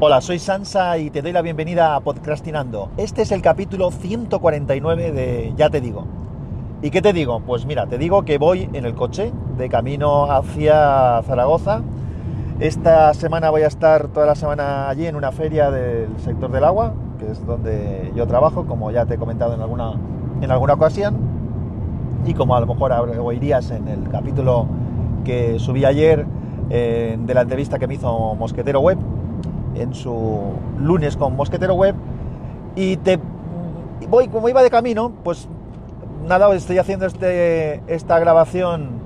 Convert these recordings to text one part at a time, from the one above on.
Hola, soy Sansa y te doy la bienvenida a Podcastinando. Este es el capítulo 149 de Ya te digo. ¿Y qué te digo? Pues mira, te digo que voy en el coche de camino hacia Zaragoza. Esta semana voy a estar toda la semana allí en una feria del sector del agua, que es donde yo trabajo, como ya te he comentado en alguna, en alguna ocasión. Y como a lo mejor oirías en el capítulo que subí ayer eh, de la entrevista que me hizo Mosquetero Web, en su lunes con Mosquetero Web y te voy como iba de camino, pues nada, estoy haciendo este, esta grabación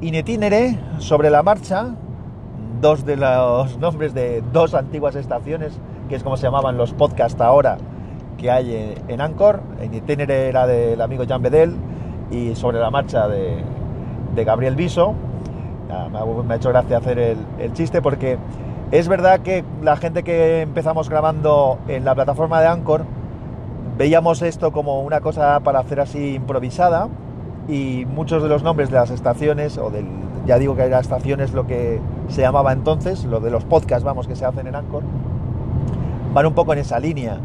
in itinere sobre la marcha, dos de los nombres de dos antiguas estaciones, que es como se llamaban los podcasts ahora que hay en Anchor, en itinere era del amigo Jean Bedel y sobre la marcha de, de Gabriel Viso. Me ha hecho gracia hacer el chiste porque es verdad que la gente que empezamos grabando en la plataforma de Anchor veíamos esto como una cosa para hacer así improvisada y muchos de los nombres de las estaciones, o del, ya digo que era estaciones lo que se llamaba entonces, lo de los podcasts, vamos, que se hacen en Anchor, van un poco en esa línea.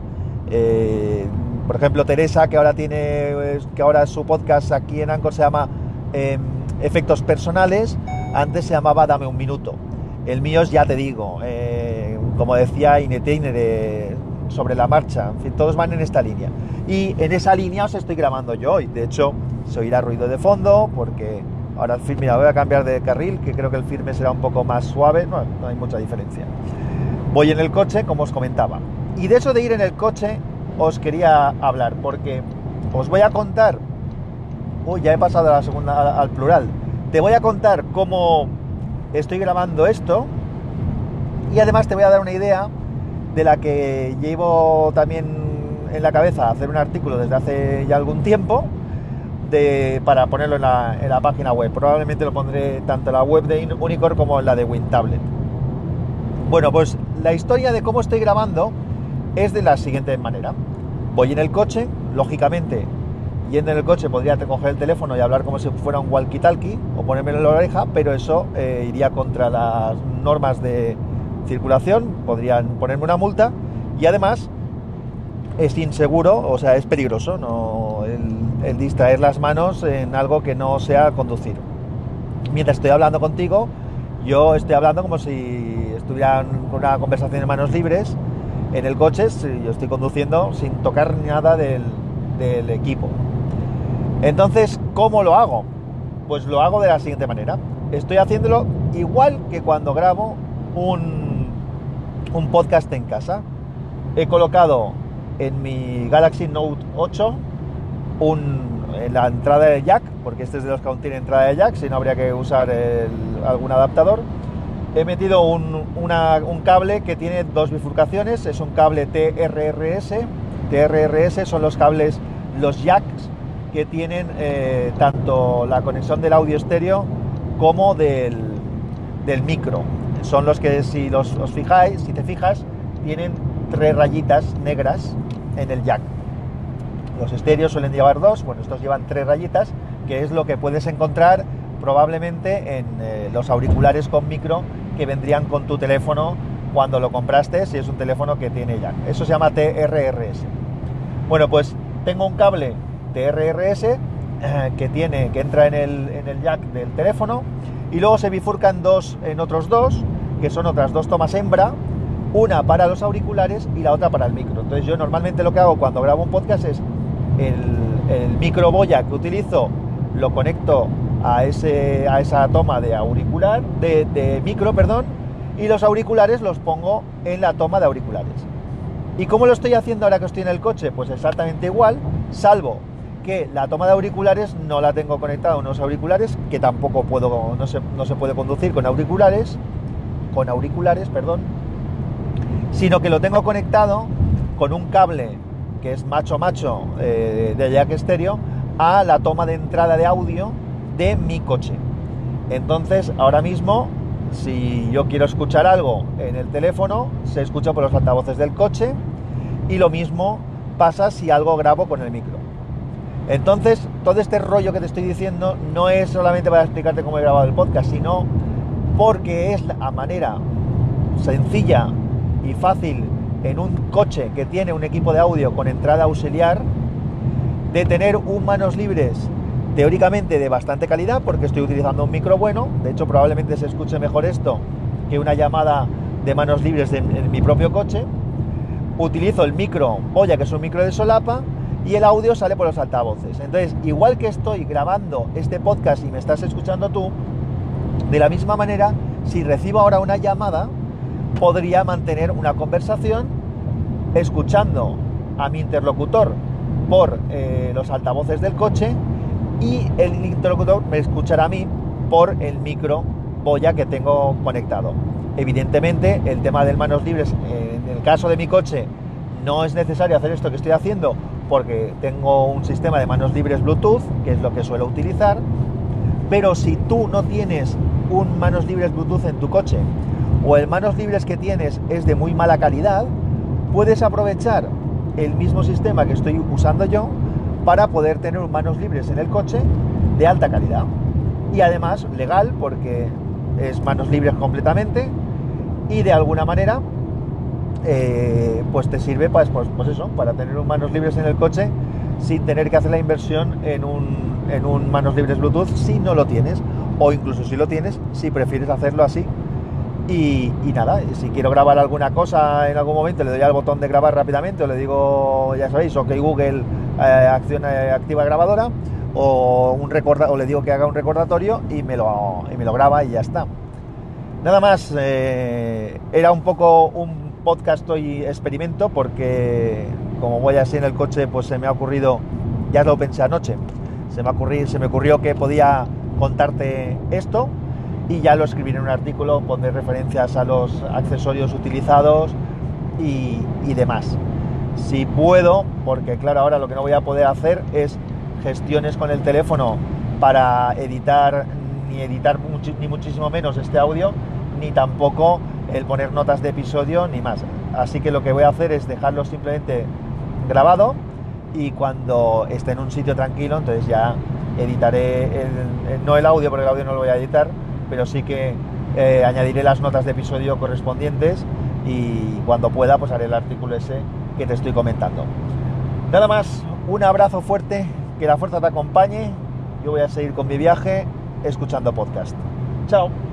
Eh, por ejemplo, Teresa, que ahora tiene, que ahora su podcast aquí en Anchor se llama em, Efectos Personales, antes se llamaba Dame un Minuto. El mío es, ya te digo, eh, como decía Ineteiner, sobre la marcha, en fin, todos van en esta línea. Y en esa línea os estoy grabando yo hoy. De hecho, se oirá ruido de fondo porque ahora mira, voy a cambiar de carril, que creo que el firme será un poco más suave, no, no hay mucha diferencia. Voy en el coche, como os comentaba. Y de eso de ir en el coche os quería hablar, porque os voy a contar, uy, ya he pasado a la segunda, al plural, te voy a contar cómo estoy grabando esto y además te voy a dar una idea de la que llevo también en la cabeza hacer un artículo desde hace ya algún tiempo de, para ponerlo en la, página web. Probablemente lo pondré tanto en la web de Unicorn como en la de WinTablet. Bueno, pues la historia de cómo estoy grabando es de la siguiente manera. Voy en el coche, lógicamente yendo en el coche podría coger el teléfono y hablar como si fuera un walkie-talkie o ponerme en la oreja, pero eso eh, iría contra las normas de circulación, podrían ponerme una multa y además es inseguro, o sea, es peligroso no el, distraer las manos en algo que no sea conducir. Mientras estoy hablando contigo, yo estoy hablando como si estuviera con una conversación en manos libres en el coche, yo estoy conduciendo sin tocar nada del, del equipo. Entonces, ¿cómo lo hago? Pues lo hago de la siguiente manera. Estoy haciéndolo igual que cuando grabo un, un podcast en casa. He colocado en mi Galaxy Note 8 en la entrada de jack, porque este es de los que aún tiene entrada de jack, si no habría que usar algún adaptador. He metido un, un, cable que tiene dos bifurcaciones, es un cable TRRS. TRRS son los cables, los jacks que tienen eh, tanto la conexión del audio estéreo como del, micro. Son los que si los, os fijáis, si te fijas, tienen tres rayitas negras en el jack. Los estéreos suelen llevar dos, bueno, estos llevan tres rayitas, que es lo que puedes encontrar probablemente en eh, los auriculares con micro que vendrían con tu teléfono cuando lo compraste, si es un teléfono que tiene jack. Eso se llama TRRS. Bueno, pues tengo un cable TRRS eh, que tiene que entra en el, en el jack del teléfono y luego se bifurcan dos en otros dos que son otras dos tomas hembra una para los auriculares y la otra para el micro entonces yo normalmente lo que hago cuando grabo un podcast es el, el micro boya que utilizo lo conecto a, ese, a esa toma de auricular de, de micro perdón y los auriculares los pongo en la toma de auriculares ¿Y cómo lo estoy haciendo ahora que estoy en el coche? Pues exactamente igual, salvo que la toma de auriculares no la tengo conectada a unos auriculares, que tampoco puedo, no se, no se puede conducir con auriculares, con auriculares, perdón, sino que lo tengo conectado con un cable que es macho macho eh, de jack estéreo a la toma de entrada de audio de mi coche. Entonces, ahora mismo, si yo quiero escuchar algo en el teléfono, se escucha por los altavoces del coche y lo mismo pasa si algo grabo con el micro. Entonces, todo este rollo que te estoy diciendo no es solamente para explicarte cómo he grabado el podcast, sino porque es la manera sencilla y fácil en un coche que tiene un equipo de audio con entrada auxiliar, de tener un manos libres teóricamente de bastante calidad porque estoy utilizando un micro bueno, de hecho probablemente se escuche mejor esto que una llamada de manos libres en mi propio coche. Utilizo el micro Boya, que es un micro de solapa, y el audio sale por los altavoces. Entonces, igual que estoy grabando este podcast y me estás escuchando tú, de la misma manera, si recibo ahora una llamada, podría mantener una conversación escuchando a mi interlocutor por eh, los altavoces del coche y el interlocutor me escuchará a mí por el micro boya que tengo conectado. Evidentemente, el tema de manos libres, en el caso de mi coche, no es necesario hacer esto que estoy haciendo porque tengo un sistema de manos libres Bluetooth, que es lo que suelo utilizar. Pero si tú no tienes un manos libres Bluetooth en tu coche o el manos libres que tienes es de muy mala calidad, puedes aprovechar el mismo sistema que estoy usando yo para poder tener un manos libres en el coche de alta calidad. Y además legal porque es manos libres completamente y de alguna manera eh, pues te sirve pues, pues, pues, eso, para tener un manos libres en el coche sin tener que hacer la inversión en un, en un manos libres Bluetooth si no lo tienes o incluso si lo tienes, si prefieres hacerlo así. Y, nada, si quiero grabar alguna cosa en algún momento, le doy al botón de grabar rápidamente, o le digo, ya sabéis, ok Google, eh, acción eh, activa grabadora, o, un recorda o le digo que haga un recordatorio y me lo, y me lo graba y ya está. Nada más, era un poco un podcast hoy experimento porque como voy así en el coche, pues se me ha ocurrido, ya lo pensé anoche, se me, ocurrió, se me ocurrió que podía contarte esto y ya lo escribiré en un artículo, pondré referencias a los accesorios utilizados y, demás. Si puedo, porque claro, ahora lo que no voy a poder hacer es gestiones con el teléfono para editar, ni editar ni muchísimo menos este audio, ni tampoco el poner notas de episodio, ni más. Así que lo que voy a hacer es dejarlo simplemente grabado y cuando esté en un sitio tranquilo, entonces ya editaré, no el audio, porque el audio no lo voy a editar, pero sí que eh, añadiré las notas de episodio correspondientes y cuando pueda pues haré el artículo ese que te estoy comentando. Nada más, un abrazo fuerte, que la fuerza te acompañe, yo voy a seguir con mi viaje escuchando podcast. Chao.